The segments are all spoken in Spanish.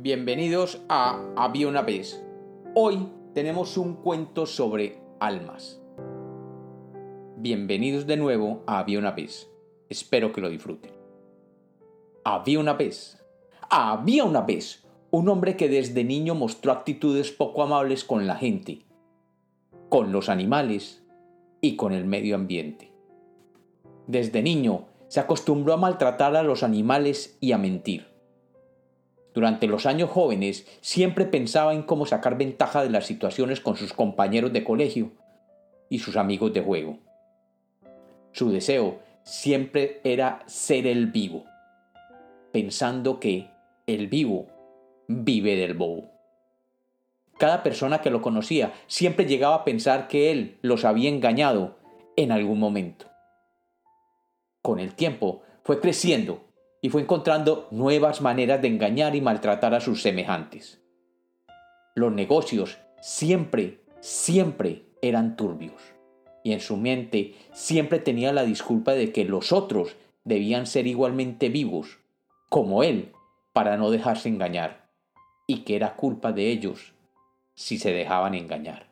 Bienvenidos a Había una vez. Hoy tenemos un cuento sobre almas. Bienvenidos de nuevo a Había una vez. Espero que lo disfruten. Había una vez. Había una vez un hombre que desde niño mostró actitudes poco amables con la gente, con los animales y con el medio ambiente. Desde niño se acostumbró a maltratar a los animales y a mentir durante los años jóvenes siempre pensaba en cómo sacar ventaja de las situaciones con sus compañeros de colegio y sus amigos de juego. Su deseo siempre era ser el vivo, pensando que el vivo vive del bobo. Cada persona que lo conocía siempre llegaba a pensar que él los había engañado en algún momento. Con el tiempo fue creciendo y fue encontrando nuevas maneras de engañar y maltratar a sus semejantes. Los negocios siempre, siempre eran turbios, y en su mente siempre tenía la disculpa de que los otros debían ser igualmente vivos, como él, para no dejarse engañar, y que era culpa de ellos si se dejaban engañar.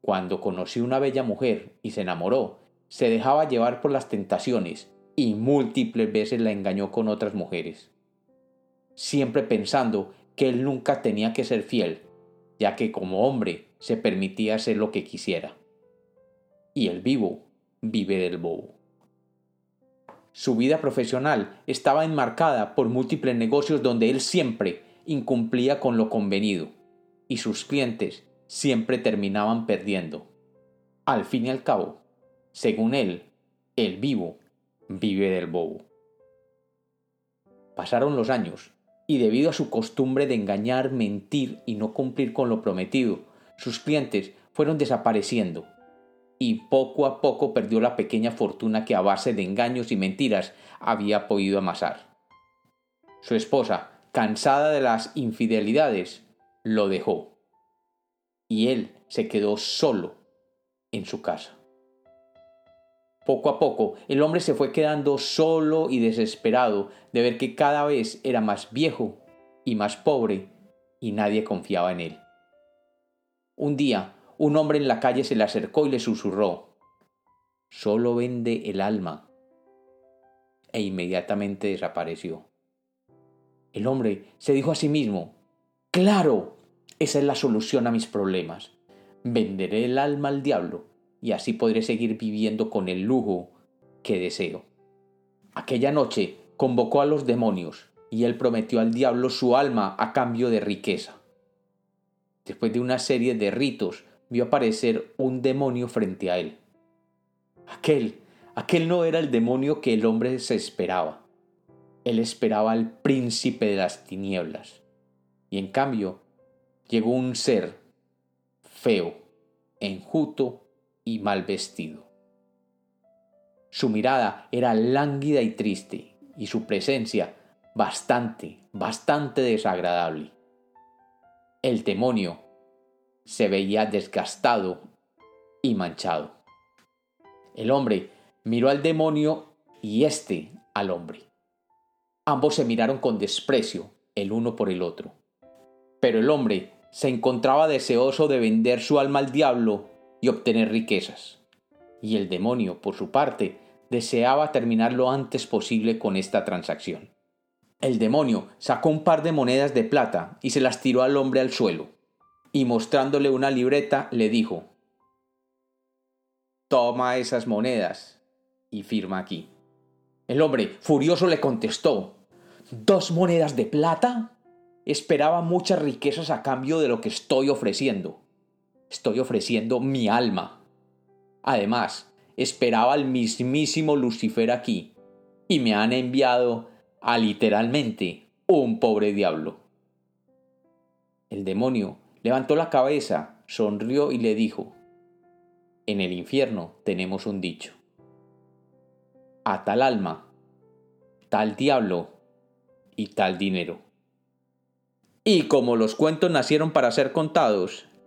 Cuando conoció una bella mujer y se enamoró, se dejaba llevar por las tentaciones y múltiples veces la engañó con otras mujeres, siempre pensando que él nunca tenía que ser fiel, ya que como hombre se permitía hacer lo que quisiera. Y el vivo vive del bobo. Su vida profesional estaba enmarcada por múltiples negocios donde él siempre incumplía con lo convenido, y sus clientes siempre terminaban perdiendo. Al fin y al cabo, según él, el vivo vive del bobo. Pasaron los años, y debido a su costumbre de engañar, mentir y no cumplir con lo prometido, sus clientes fueron desapareciendo, y poco a poco perdió la pequeña fortuna que a base de engaños y mentiras había podido amasar. Su esposa, cansada de las infidelidades, lo dejó, y él se quedó solo en su casa. Poco a poco, el hombre se fue quedando solo y desesperado de ver que cada vez era más viejo y más pobre y nadie confiaba en él. Un día, un hombre en la calle se le acercó y le susurró, solo vende el alma. E inmediatamente desapareció. El hombre se dijo a sí mismo, claro, esa es la solución a mis problemas. Venderé el alma al diablo y así podré seguir viviendo con el lujo que deseo. Aquella noche convocó a los demonios y él prometió al diablo su alma a cambio de riqueza. Después de una serie de ritos, vio aparecer un demonio frente a él. Aquel, aquel no era el demonio que el hombre se esperaba. Él esperaba al príncipe de las tinieblas. Y en cambio, llegó un ser feo, enjuto y mal vestido. Su mirada era lánguida y triste, y su presencia bastante, bastante desagradable. El demonio se veía desgastado y manchado. El hombre miró al demonio y éste al hombre. Ambos se miraron con desprecio el uno por el otro. Pero el hombre se encontraba deseoso de vender su alma al diablo y obtener riquezas. Y el demonio, por su parte, deseaba terminar lo antes posible con esta transacción. El demonio sacó un par de monedas de plata y se las tiró al hombre al suelo, y mostrándole una libreta le dijo Toma esas monedas y firma aquí. El hombre, furioso, le contestó ¿Dos monedas de plata? Esperaba muchas riquezas a cambio de lo que estoy ofreciendo estoy ofreciendo mi alma. Además, esperaba al mismísimo Lucifer aquí, y me han enviado a literalmente un pobre diablo. El demonio levantó la cabeza, sonrió y le dijo, En el infierno tenemos un dicho. A tal alma, tal diablo y tal dinero. Y como los cuentos nacieron para ser contados,